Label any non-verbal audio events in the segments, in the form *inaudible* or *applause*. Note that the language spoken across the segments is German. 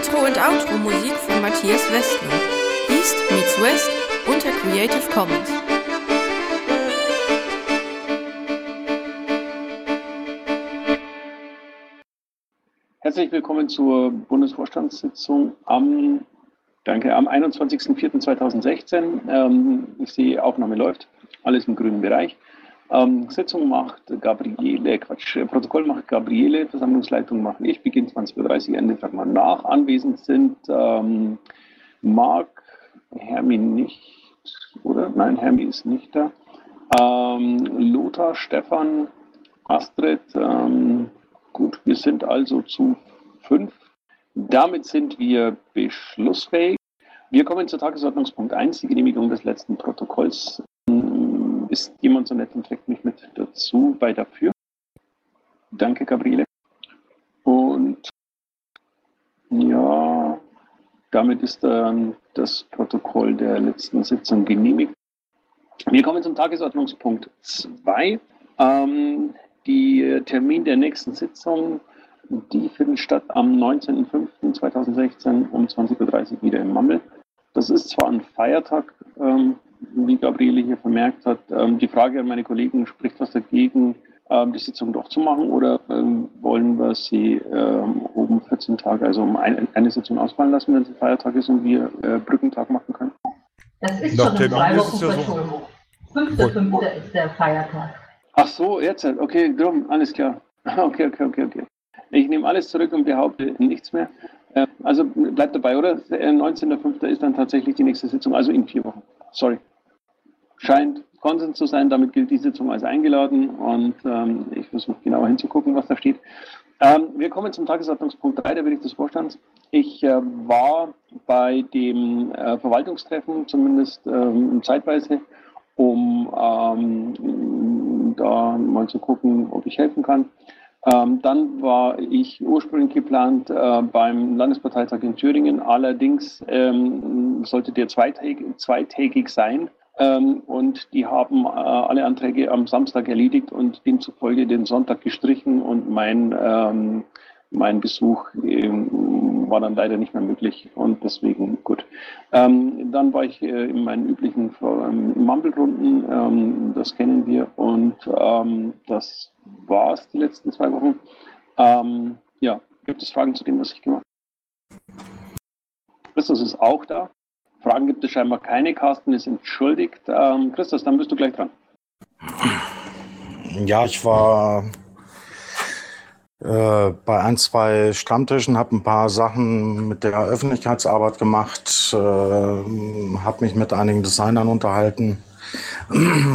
Intro und Outro Musik von Matthias Westner. East meets West unter Creative Commons. Herzlich willkommen zur Bundesvorstandssitzung am, danke, am 21.04.2016. Ähm, ich sehe, Aufnahme läuft, alles im grünen Bereich. Ähm, Sitzung macht Gabriele, Quatsch, Protokoll macht Gabriele, Versammlungsleitung mache ich, Beginn 20.30 Uhr, Ende fragt man nach. Anwesend sind ähm, Marc, Hermi nicht, oder? Nein, Hermi ist nicht da. Ähm, Lothar, Stefan, Astrid, ähm, gut, wir sind also zu fünf. Damit sind wir beschlussfähig. Wir kommen zu Tagesordnungspunkt 1, die Genehmigung des letzten Protokolls ist jemand so nett und trägt mich mit dazu bei dafür? Danke, Gabriele. Und ja, damit ist dann das Protokoll der letzten Sitzung genehmigt. Wir kommen zum Tagesordnungspunkt 2. Ähm, die Termin der nächsten Sitzung, die findet statt am 19.05.2016 um 20.30 Uhr wieder im Mammel. Das ist zwar ein Feiertag, ähm, wie Gabriele hier vermerkt hat, ähm, die Frage an meine Kollegen, spricht was dagegen, ähm, die Sitzung doch zu machen oder ähm, wollen wir sie oben 14 Tage, also um eine, eine Sitzung ausfallen lassen, wenn es ein Feiertag ist und wir äh, Brückentag machen können? Das ist schon in zwei Wochen so. 5.5. ist der Feiertag. Ach so, jetzt, okay, drum, alles klar. *laughs* Okay, okay, okay, okay. Ich nehme alles zurück und behaupte nichts mehr. Äh, also bleibt dabei, oder? 19.05. ist dann tatsächlich die nächste Sitzung, also in vier Wochen. Sorry scheint Konsens zu sein. Damit gilt die Sitzung als eingeladen und ähm, ich versuche genauer hinzugucken, was da steht. Ähm, wir kommen zum Tagesordnungspunkt 3, der Bericht des Vorstands. Ich äh, war bei dem äh, Verwaltungstreffen zumindest ähm, zeitweise, um ähm, da mal zu gucken, ob ich helfen kann. Ähm, dann war ich ursprünglich geplant äh, beim Landesparteitag in Thüringen. Allerdings ähm, sollte der zweitägig, zweitägig sein. Ähm, und die haben äh, alle Anträge am Samstag erledigt und demzufolge den Sonntag gestrichen und mein, ähm, mein Besuch ähm, war dann leider nicht mehr möglich und deswegen gut. Ähm, dann war ich äh, in meinen üblichen ähm, Mumble-Runden, ähm, das kennen wir und das war es die letzten zwei Wochen. ja, gibt es Fragen zu dem, was ich gemacht habe? Christus ist auch da. Fragen gibt es scheinbar keine. Carsten ist entschuldigt. Ähm, Christus, dann bist du gleich dran. Ja, ich war äh, bei ein, zwei Stammtischen, habe ein paar Sachen mit der Öffentlichkeitsarbeit gemacht, äh, habe mich mit einigen Designern unterhalten.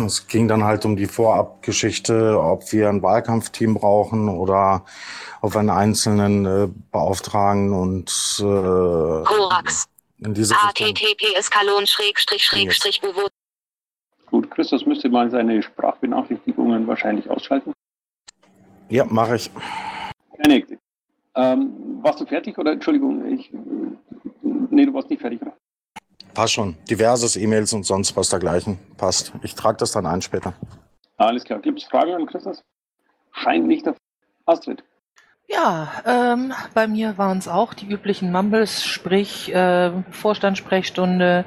Es ging dann halt um die Vorabgeschichte, ob wir ein Wahlkampfteam brauchen oder ob wir einen einzelnen äh, beauftragen und äh, Korax in diese https kalon schrägstrich schrägstrich Gut, Christus müsste mal seine Sprachbenachrichtigungen wahrscheinlich ausschalten. Ja, mache ich. Keine ähm, Warst du fertig oder Entschuldigung, ich. Nee, du warst nicht fertig, oder? Passt schon. Diverses E-Mails und sonst was dergleichen. Passt. Ich trage das dann ein später. Alles klar. Gibt es Fragen an Christus? Scheint nicht der Astrid. Ja, ähm, bei mir waren es auch die üblichen Mumbles, sprich äh, Vorstandssprechstunde,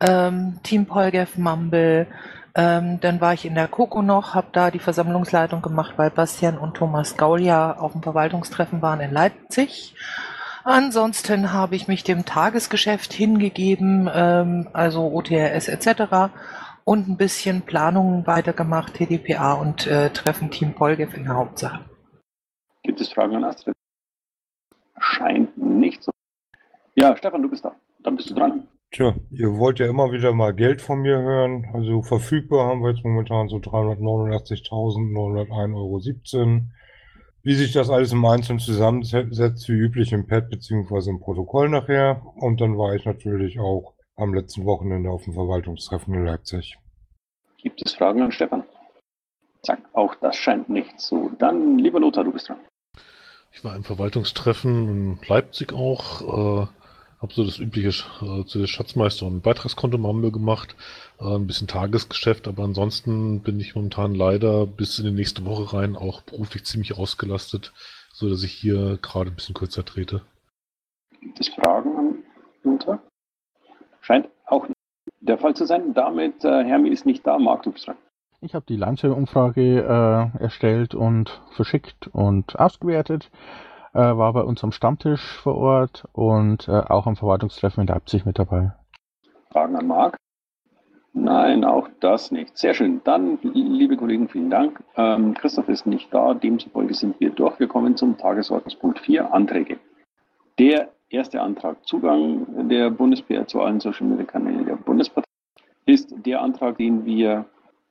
ähm, Team Polgev Mumble. Ähm, dann war ich in der Coco noch, habe da die Versammlungsleitung gemacht, weil Bastian und Thomas Gaulia auf dem Verwaltungstreffen waren in Leipzig. Ansonsten habe ich mich dem Tagesgeschäft hingegeben, ähm, also OTRS etc. und ein bisschen Planungen weitergemacht, TDPA und äh, Treffen Team Polgev in der Hauptsache. Gibt es Fragen an Astrid? Scheint nicht so. Ja, Stefan, du bist da. Dann bist du dran. Tja, ihr wollt ja immer wieder mal Geld von mir hören. Also verfügbar haben wir jetzt momentan so 389.901,17 Euro. Wie sich das alles im Einzelnen zusammensetzt, wie üblich im Pad bzw. im Protokoll nachher. Und dann war ich natürlich auch am letzten Wochenende auf dem Verwaltungstreffen in Leipzig. Gibt es Fragen an Stefan? Zack, auch das scheint nicht so. Dann, lieber Lothar, du bist dran. Ich war im Verwaltungstreffen in Leipzig auch, äh, habe so das übliche äh, zu der Schatzmeister und Beitragskonto Mambe gemacht, äh, ein bisschen Tagesgeschäft, aber ansonsten bin ich momentan leider bis in die nächste Woche rein auch beruflich ziemlich ausgelastet, so dass ich hier gerade ein bisschen kürzer trete. Gibt es Fragen an Jutta? Scheint auch der Fall zu sein. Damit, äh, Hermi ist nicht da. Bist dran. Ich habe die Lanze-Umfrage äh, erstellt und verschickt und ausgewertet. Äh, war bei uns am Stammtisch vor Ort und äh, auch am Verwaltungstreffen in Leipzig mit dabei. Fragen an Marc? Nein, auch das nicht. Sehr schön. Dann, liebe Kollegen, vielen Dank. Ähm, Christoph ist nicht da, demzufolge sind wir durch. Wir kommen zum Tagesordnungspunkt 4, Anträge. Der erste Antrag, Zugang der Bundeswehr zu allen Social Media Kanälen der Bundespartei, ist der Antrag, den wir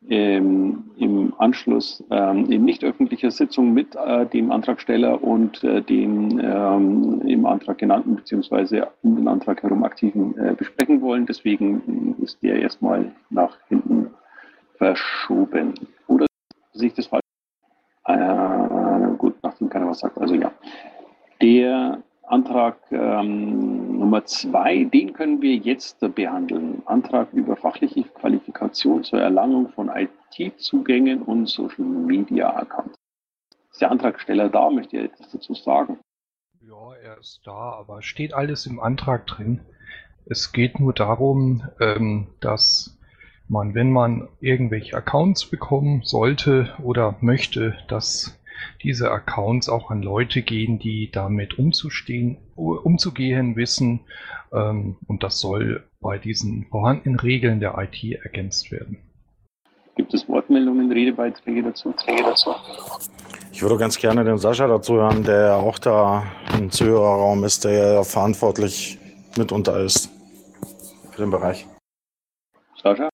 ähm, im Anschluss ähm, in nicht öffentlicher Sitzung mit äh, dem Antragsteller und äh, den ähm, im Antrag genannten beziehungsweise um den Antrag herum aktiven äh, besprechen wollen. Deswegen ist der erstmal nach hinten verschoben. Oder sehe ich das falsch? Äh, gut, nachdem keiner was sagt. Also ja. Der Antrag ähm, Nummer zwei, den können wir jetzt behandeln. Antrag über fachliche Qualifikation zur Erlangung von IT-Zugängen und Social Media Accounts. Ist der Antragsteller da? Möchte er etwas dazu sagen? Ja, er ist da, aber steht alles im Antrag drin. Es geht nur darum, ähm, dass man, wenn man irgendwelche Accounts bekommen sollte oder möchte, dass diese Accounts auch an Leute gehen, die damit umzugehen wissen. Ähm, und das soll bei diesen vorhandenen Regeln der IT ergänzt werden. Gibt es Wortmeldungen, Redebeiträge dazu? dazu? Ich würde ganz gerne den Sascha dazu hören, der auch da im Zuhörerraum ist, der ja verantwortlich mitunter ist für den Bereich. Sascha?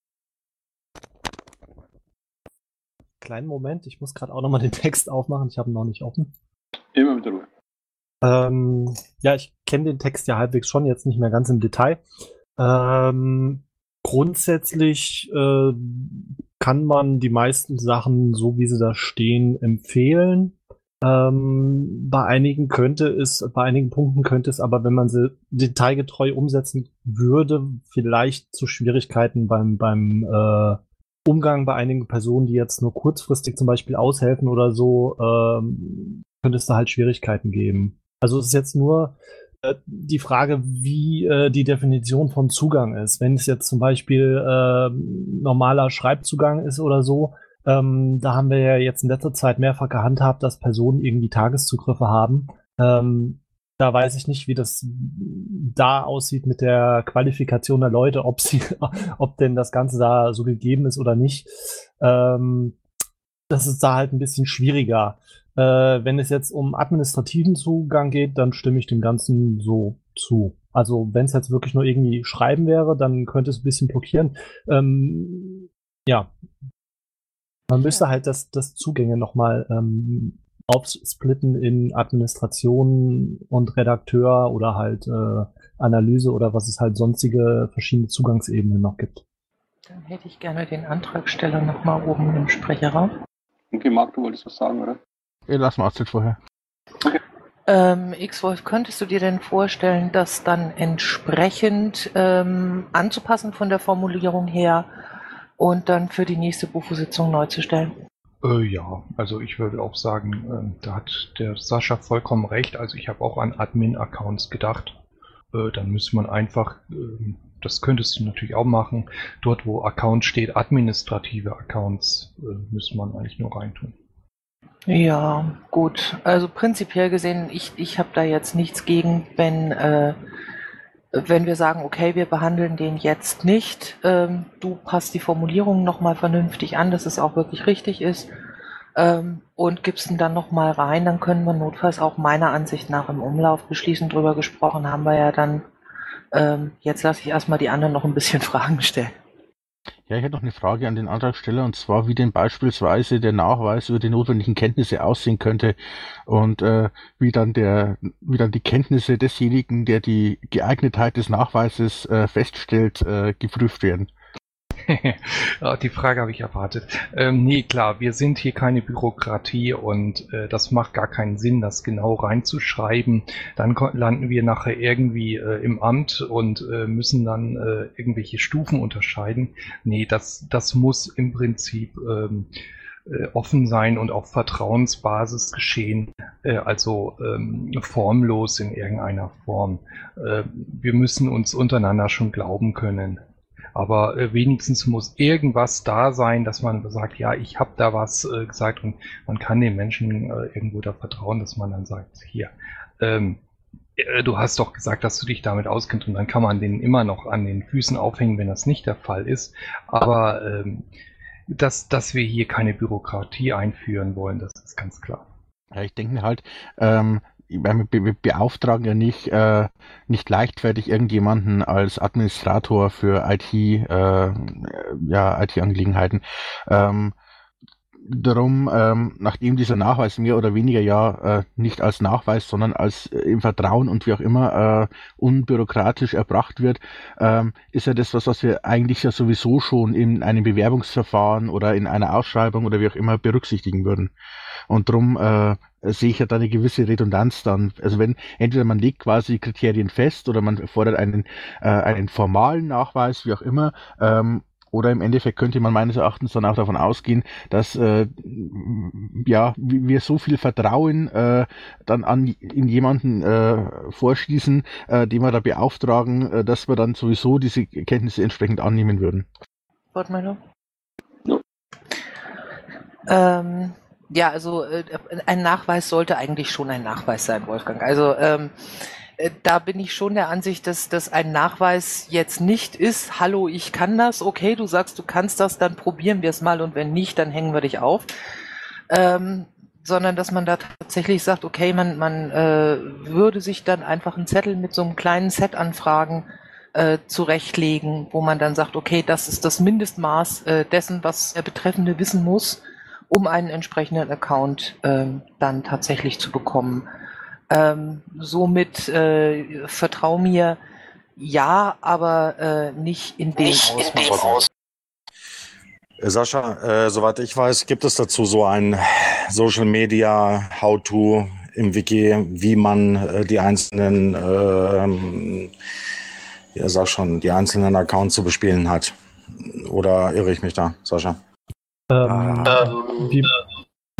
Kleinen Moment, ich muss gerade auch nochmal den Text aufmachen. Ich habe ihn noch nicht offen. Immer mit Ruhe. Ähm, ja, ich kenne den Text ja halbwegs schon, jetzt nicht mehr ganz im Detail. Ähm, grundsätzlich äh, kann man die meisten Sachen, so wie sie da stehen, empfehlen. Ähm, bei einigen könnte es, bei einigen Punkten könnte es aber, wenn man sie detailgetreu umsetzen würde, vielleicht zu Schwierigkeiten beim, beim äh, Umgang bei einigen Personen, die jetzt nur kurzfristig zum Beispiel aushelfen oder so, ähm, könnte es da halt Schwierigkeiten geben. Also es ist jetzt nur die Frage, wie äh, die Definition von Zugang ist. Wenn es jetzt zum Beispiel äh, normaler Schreibzugang ist oder so, ähm, da haben wir ja jetzt in letzter Zeit mehrfach gehandhabt, dass Personen irgendwie Tageszugriffe haben. Ähm, da weiß ich nicht, wie das da aussieht mit der Qualifikation der Leute, ob sie, *laughs* ob denn das Ganze da so gegeben ist oder nicht. Ähm, das ist da halt ein bisschen schwieriger. Äh, wenn es jetzt um administrativen Zugang geht, dann stimme ich dem Ganzen so zu. Also wenn es jetzt wirklich nur irgendwie Schreiben wäre, dann könnte es ein bisschen blockieren. Ähm, ja, man müsste halt das, das Zugänge nochmal ähm, aufsplitten in Administration und Redakteur oder halt äh, Analyse oder was es halt sonstige verschiedene Zugangsebenen noch gibt. Dann hätte ich gerne den Antragsteller nochmal oben im Sprecherraum. Okay, Marc, du wolltest was sagen, oder? Ja, lass mal Astrid vorher. Okay. Ähm, X-Wolf, könntest du dir denn vorstellen, das dann entsprechend ähm, anzupassen von der Formulierung her und dann für die nächste Bufo-Sitzung neu zu stellen? Äh, ja, also ich würde auch sagen, äh, da hat der Sascha vollkommen recht. Also ich habe auch an Admin-Accounts gedacht. Äh, dann müsste man einfach, ähm, das könntest du natürlich auch machen, dort wo Account steht, administrative Accounts, äh, müsste man eigentlich nur reintun. Ja, gut. Also prinzipiell gesehen, ich, ich habe da jetzt nichts gegen, wenn äh, wenn wir sagen, okay, wir behandeln den jetzt nicht, ähm, du passt die Formulierung nochmal vernünftig an, dass es auch wirklich richtig ist ähm, und gibst ihn dann nochmal rein, dann können wir notfalls auch meiner Ansicht nach im Umlauf beschließen. Drüber gesprochen haben wir ja dann. Ähm, jetzt lasse ich erstmal die anderen noch ein bisschen *laughs* Fragen stellen. Ja, ich hätte noch eine Frage an den Antragsteller und zwar, wie denn beispielsweise der Nachweis über die notwendigen Kenntnisse aussehen könnte und äh, wie dann der, wie dann die Kenntnisse desjenigen, der die Geeignetheit des Nachweises äh, feststellt, äh, geprüft werden. *laughs* die Frage habe ich erwartet. Ähm, nee, klar, wir sind hier keine Bürokratie und äh, das macht gar keinen Sinn, das genau reinzuschreiben. Dann landen wir nachher irgendwie äh, im Amt und äh, müssen dann äh, irgendwelche Stufen unterscheiden. Nee, das, das muss im Prinzip ähm, äh, offen sein und auf Vertrauensbasis geschehen, äh, also ähm, formlos in irgendeiner Form. Wir müssen uns untereinander schon glauben können. Aber äh, wenigstens muss irgendwas da sein, dass man sagt, ja, ich habe da was äh, gesagt und man kann den Menschen äh, irgendwo da vertrauen, dass man dann sagt, hier, ähm, äh, du hast doch gesagt, dass du dich damit auskennst und dann kann man den immer noch an den Füßen aufhängen, wenn das nicht der Fall ist. Aber ähm, dass, dass wir hier keine Bürokratie einführen wollen, das ist ganz klar. Ja, ich denke halt, ähm, wir beauftragen ja nicht, äh, nicht leichtfertig irgendjemanden als Administrator für IT, äh, ja, IT-Angelegenheiten. Ähm, darum, ähm, nachdem dieser Nachweis mehr oder weniger ja äh, nicht als Nachweis, sondern als äh, im Vertrauen und wie auch immer äh, unbürokratisch erbracht wird, ähm, ist ja das was, was wir eigentlich ja sowieso schon in einem Bewerbungsverfahren oder in einer Ausschreibung oder wie auch immer berücksichtigen würden. Und darum äh, sehe ich ja da eine gewisse Redundanz dann. Also wenn entweder man legt quasi Kriterien fest oder man fordert einen, äh, einen formalen Nachweis, wie auch immer, ähm, oder im Endeffekt könnte man meines Erachtens dann auch davon ausgehen, dass äh, ja wir so viel Vertrauen äh, dann an in jemanden äh, vorschließen, äh, den wir da beauftragen, äh, dass wir dann sowieso diese Kenntnisse entsprechend annehmen würden. Wortmeldung? Ja. Ähm, ja, also äh, ein Nachweis sollte eigentlich schon ein Nachweis sein, Wolfgang. Also ähm, äh, da bin ich schon der Ansicht, dass das ein Nachweis jetzt nicht ist, hallo, ich kann das, okay, du sagst, du kannst das, dann probieren wir es mal und wenn nicht, dann hängen wir dich auf. Ähm, sondern dass man da tatsächlich sagt, okay, man, man äh, würde sich dann einfach einen Zettel mit so einem kleinen Set Anfragen äh, zurechtlegen, wo man dann sagt, okay, das ist das Mindestmaß äh, dessen, was der Betreffende wissen muss, um einen entsprechenden Account äh, dann tatsächlich zu bekommen. Ähm, somit äh, vertrau mir, ja, aber äh, nicht in dem nicht Ausmaß. Sascha, äh, soweit ich weiß, gibt es dazu so ein Social Media How-to im Wiki, wie man äh, die einzelnen, äh, ja, sag schon, die einzelnen Accounts zu bespielen hat. Oder irre ich mich da, Sascha? Ähm, ähm, wie,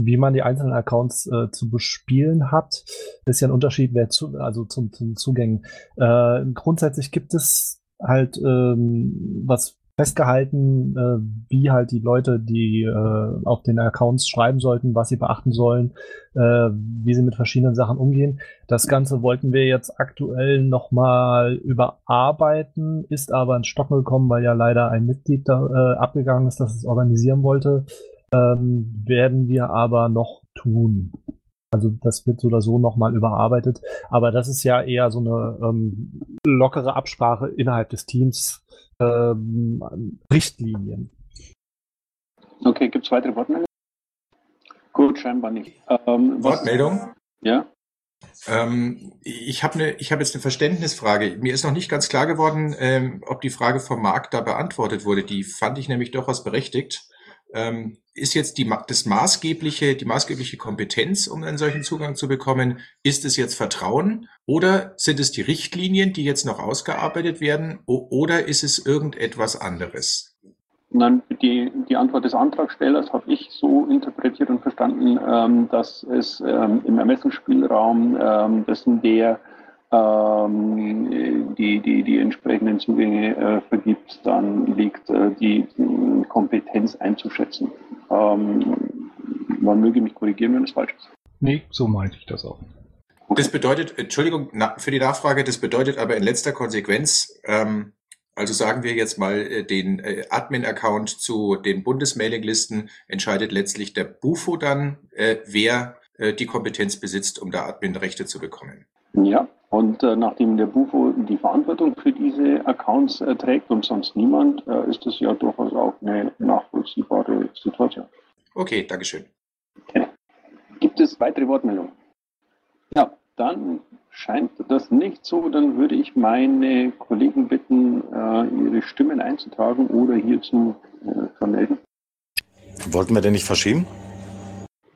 wie man die einzelnen Accounts äh, zu bespielen hat, ist ja ein Unterschied, wer zu, also zum, zum Zugängen. Äh, grundsätzlich gibt es halt ähm, was festgehalten, äh, wie halt die Leute, die äh, auf den Accounts schreiben sollten, was sie beachten sollen, äh, wie sie mit verschiedenen Sachen umgehen. Das Ganze wollten wir jetzt aktuell nochmal überarbeiten, ist aber ins Stocken gekommen, weil ja leider ein Mitglied da äh, abgegangen ist, das es organisieren wollte ähm, werden wir aber noch tun. Also das wird so oder so nochmal überarbeitet. Aber das ist ja eher so eine ähm, lockere Absprache innerhalb des Teams. Ähm, Richtlinien. Okay, gibt es weitere Wortmeldungen? Gut, scheinbar nicht. Ähm, Wortmeldung? Ja. Ähm, ich habe ne, hab jetzt eine Verständnisfrage. Mir ist noch nicht ganz klar geworden, ähm, ob die Frage vom Markt da beantwortet wurde. Die fand ich nämlich durchaus berechtigt ähm, ist jetzt die, das maßgebliche, die maßgebliche Kompetenz, um einen solchen Zugang zu bekommen, ist es jetzt Vertrauen oder sind es die Richtlinien, die jetzt noch ausgearbeitet werden oder ist es irgendetwas anderes? Nein, die, die Antwort des Antragstellers habe ich so interpretiert und verstanden, ähm, dass es ähm, im Ermessensspielraum ähm, dessen, der die, die, die entsprechenden Zugänge äh, vergibt, dann liegt äh, die Kompetenz einzuschätzen. Ähm, man möge mich korrigieren, wenn es falsch ist. Nee, so meinte ich das auch. Das bedeutet, Entschuldigung na, für die Nachfrage, das bedeutet aber in letzter Konsequenz, ähm, also sagen wir jetzt mal, äh, den äh, Admin-Account zu den Bundesmailinglisten entscheidet letztlich der Bufo dann, äh, wer äh, die Kompetenz besitzt, um da Admin-Rechte zu bekommen. Ja, und äh, nachdem der Bufo die Verantwortung für diese Accounts äh, trägt und sonst niemand, äh, ist das ja durchaus auch eine nachvollziehbare Situation. Okay, Dankeschön. Okay. Gibt es weitere Wortmeldungen? Ja, dann scheint das nicht so. Dann würde ich meine Kollegen bitten, äh, ihre Stimmen einzutragen oder hierzu äh, vermelden. Wollten wir denn nicht verschieben?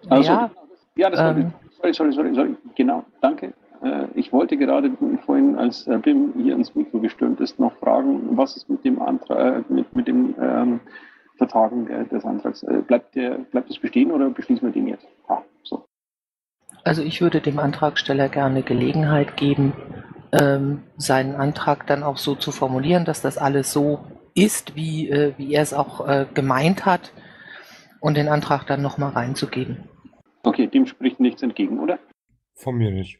Also, ja, ja das ähm. Sorry, sorry, sorry, sorry. Genau, danke. Äh, ich wollte gerade vorhin, als äh, BIM hier ins Mikro gestürmt ist, noch fragen, was ist mit dem Antrag, äh, mit, mit dem ähm, Vertagen des Antrags. Äh, bleibt, der, bleibt es bestehen oder beschließen wir den jetzt? Ah, so. Also ich würde dem Antragsteller gerne Gelegenheit geben, ähm, seinen Antrag dann auch so zu formulieren, dass das alles so ist, wie, äh, wie er es auch äh, gemeint hat und den Antrag dann nochmal reinzugeben. Okay, dem spricht nichts entgegen, oder? Von mir nicht.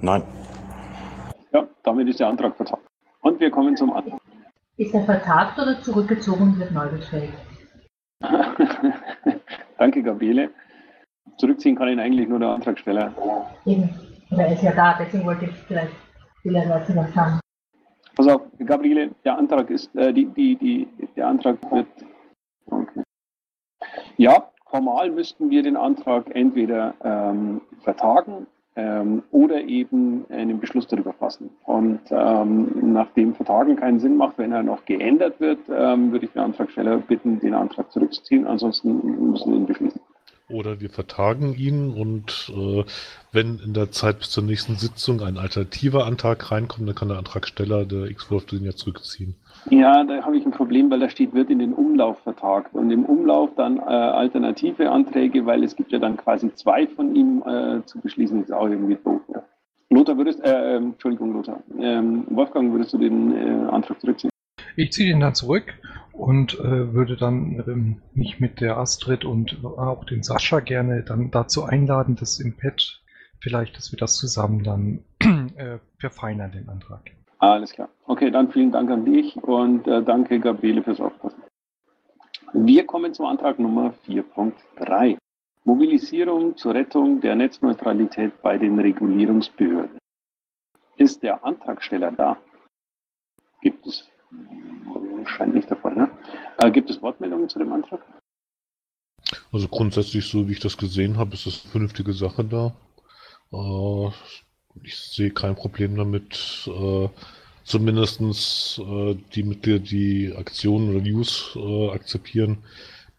Nein. Ja, damit ist der Antrag vertagt. Und wir kommen zum Antrag. Ist er vertagt oder zurückgezogen und wird neu gestellt? *laughs* Danke, Gabriele. Zurückziehen kann ihn eigentlich nur der Antragsteller. Eben. Er ist ja da, deswegen wollte ich vielleicht viele Leute was sagen. Pass auf, Gabriele, der Antrag ist, äh, die, die, die, der Antrag wird. Okay. Ja, formal müssten wir den Antrag entweder ähm, vertagen ähm, oder eben einen Beschluss darüber fassen. Und ähm, nachdem Vertagen keinen Sinn macht, wenn er noch geändert wird, ähm, würde ich den Antragsteller bitten, den Antrag zurückzuziehen. Ansonsten müssen wir ihn beschließen. Oder wir vertagen ihn und äh, wenn in der Zeit bis zur nächsten Sitzung ein alternativer Antrag reinkommt, dann kann der Antragsteller, der X-Wurf, den ja zurückziehen. Ja, da habe ich ein Problem, weil da steht, wird in den Umlauf vertagt. Und im Umlauf dann äh, alternative Anträge, weil es gibt ja dann quasi zwei von ihm äh, zu beschließen, ist auch irgendwie doof. Ja. Lothar würdest, äh, ähm, Entschuldigung, Lothar. Ähm, Wolfgang, würdest du den äh, Antrag zurückziehen? Ich ziehe den dann zurück und äh, würde dann ähm, mich mit der Astrid und auch den Sascha gerne dann dazu einladen, dass im Pad vielleicht, dass wir das zusammen dann äh, verfeinern, den Antrag. Alles klar. Okay, dann vielen Dank an dich und äh, danke Gabriele fürs Aufpassen. Wir kommen zum Antrag Nummer 4.3. Mobilisierung zur Rettung der Netzneutralität bei den Regulierungsbehörden. Ist der Antragsteller da? Gibt es Scheint nicht der Fall, ne? Äh, gibt es Wortmeldungen zu dem Antrag? Also grundsätzlich, so wie ich das gesehen habe, ist das eine vernünftige Sache da. Äh, ich sehe kein Problem damit, äh, zumindest äh, die Mitglieder, die Aktionen oder News äh, akzeptieren,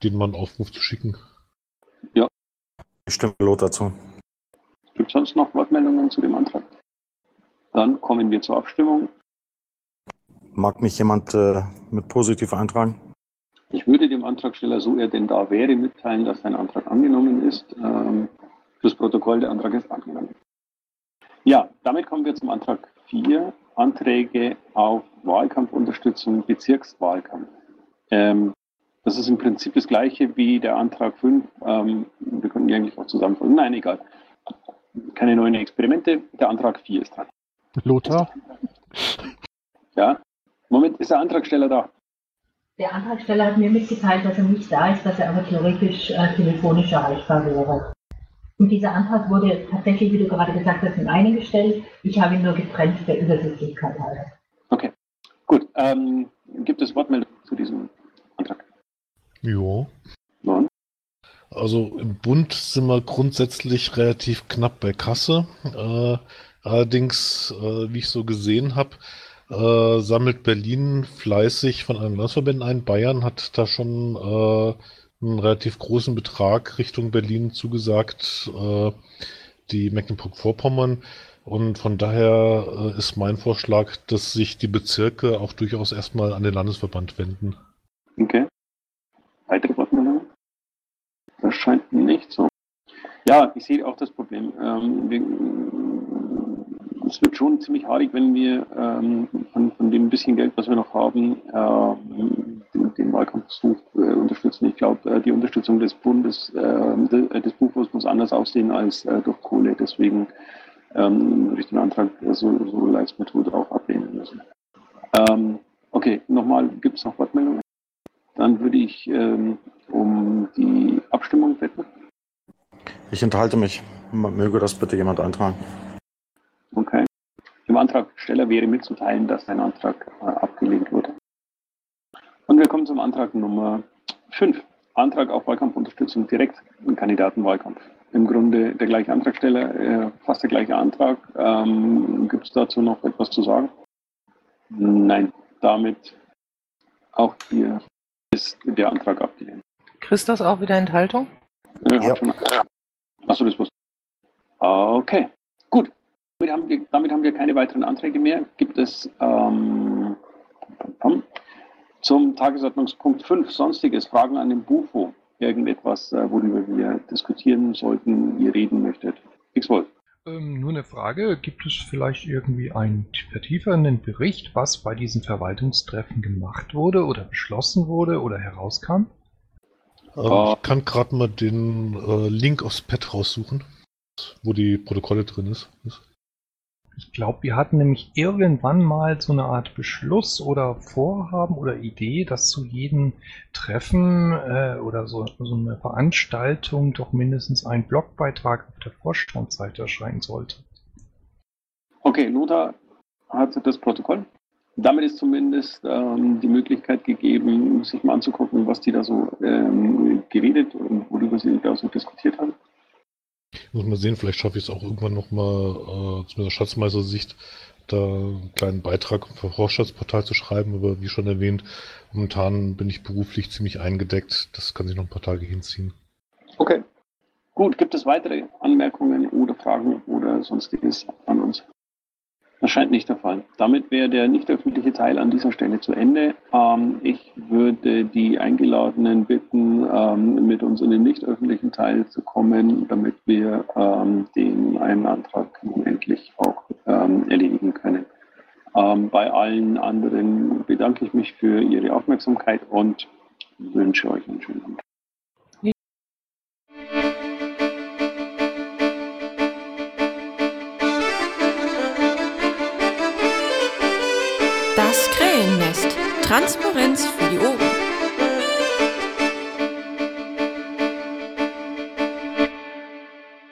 denen man Aufruf zu schicken. Ja. Ich stimme Lothar zu. Gibt es sonst noch Wortmeldungen zu dem Antrag? Dann kommen wir zur Abstimmung. Mag mich jemand äh, mit positiv eintragen? Ich würde dem Antragsteller, so er denn da wäre, mitteilen, dass sein Antrag angenommen ist. Ähm, fürs Protokoll, der Antrag ist angenommen. Ja, damit kommen wir zum Antrag 4. Anträge auf Wahlkampfunterstützung, Bezirkswahlkampf. Ähm, das ist im Prinzip das gleiche wie der Antrag 5. Ähm, wir könnten die eigentlich auch zusammenfassen. Nein, egal. Keine neuen Experimente. Der Antrag 4 ist dran. Lothar? Ja, Moment, ist der Antragsteller da? Der Antragsteller hat mir mitgeteilt, dass er nicht da ist, dass er aber theoretisch äh, telefonisch erreichbar wäre. Und dieser Antrag wurde tatsächlich, wie du gerade gesagt hast, in einen gestellt. Ich habe ihn nur getrennt der Übersichtlichkeit halber. Okay, gut. Ähm, gibt es Wortmeldungen zu diesem Antrag? Ja. Nein. Also im Bund sind wir grundsätzlich relativ knapp bei Kasse. Äh, allerdings, äh, wie ich so gesehen habe, äh, sammelt Berlin fleißig von anderen Landesverbänden ein. Bayern hat da schon äh, einen relativ großen Betrag Richtung Berlin zugesagt, äh, die Mecklenburg-Vorpommern. Und von daher äh, ist mein Vorschlag, dass sich die Bezirke auch durchaus erstmal an den Landesverband wenden. Okay. Weitere Wortmeldungen? Das scheint nicht so. Ja, ich sehe auch das Problem. Ähm, wir, es wird schon ziemlich haarig, wenn wir ähm, von, von, dem bisschen Geld, was wir noch haben, äh, den, den Wahlkampfversuch äh, unterstützen. Ich glaube, äh, die Unterstützung des Bundes, äh, des Bufos muss anders aussehen als äh, durch Kohle. Deswegen ähm, würde ich den Antrag so, so leid mir tut auch ablehnen müssen. Ähm, okay, nochmal, gibt es noch Wortmeldungen? Dann würde ich ähm, um die Abstimmung bitten. Ich enthalte mich. Möge das bitte jemand eintragen. Okay. Dem Antragsteller wäre mitzuteilen, dass sein Antrag äh, abgelehnt wurde. Und wir kommen zum Antrag Nummer 5. Antrag auf Wahlkampfunterstützung direkt im Kandidatenwahlkampf. Im Grunde der gleiche Antragsteller, äh, fast der gleiche Antrag. Ähm, Gibt es dazu noch etwas zu sagen? Nein, damit auch hier ist der Antrag abgelehnt. Christos auch wieder Enthaltung? Äh, ja. Achso, das wusste Okay, gut. Damit haben, wir, damit haben wir keine weiteren Anträge mehr. Gibt es ähm, Zum Tagesordnungspunkt 5, sonstiges, Fragen an den Bufo. Irgendetwas, äh, worüber wir diskutieren sollten, ihr reden möchtet. X-Wolf. Ähm, nur eine Frage, gibt es vielleicht irgendwie einen vertiefernden Bericht, was bei diesen Verwaltungstreffen gemacht wurde oder beschlossen wurde oder herauskam? Äh, ich kann gerade mal den äh, Link aufs Pad raussuchen, wo die Protokolle drin ist. Ich glaube, wir hatten nämlich irgendwann mal so eine Art Beschluss oder Vorhaben oder Idee, dass zu jedem Treffen äh, oder so, so eine Veranstaltung doch mindestens ein Blogbeitrag auf der Vorstandsseite erscheinen sollte. Okay, Lothar hat das Protokoll. Damit ist zumindest ähm, die Möglichkeit gegeben, sich mal anzugucken, was die da so ähm, geredet und worüber sie da so diskutiert haben. Muss mal sehen, vielleicht schaffe ich es auch irgendwann nochmal, äh, zumindest Schatzmeister-Sicht, da einen kleinen Beitrag auf dem Hochschatzportal zu schreiben, aber wie schon erwähnt, momentan bin ich beruflich ziemlich eingedeckt. Das kann sich noch ein paar Tage hinziehen. Okay. Gut, gibt es weitere Anmerkungen oder Fragen oder sonstiges an uns? Das scheint nicht der Fall. Damit wäre der nicht öffentliche Teil an dieser Stelle zu Ende. Ähm, ich würde die Eingeladenen bitten, ähm, mit uns in den nicht öffentlichen Teil zu kommen, damit wir ähm, den einen Antrag endlich auch ähm, erledigen können. Ähm, bei allen anderen bedanke ich mich für Ihre Aufmerksamkeit und wünsche euch einen schönen Abend. Das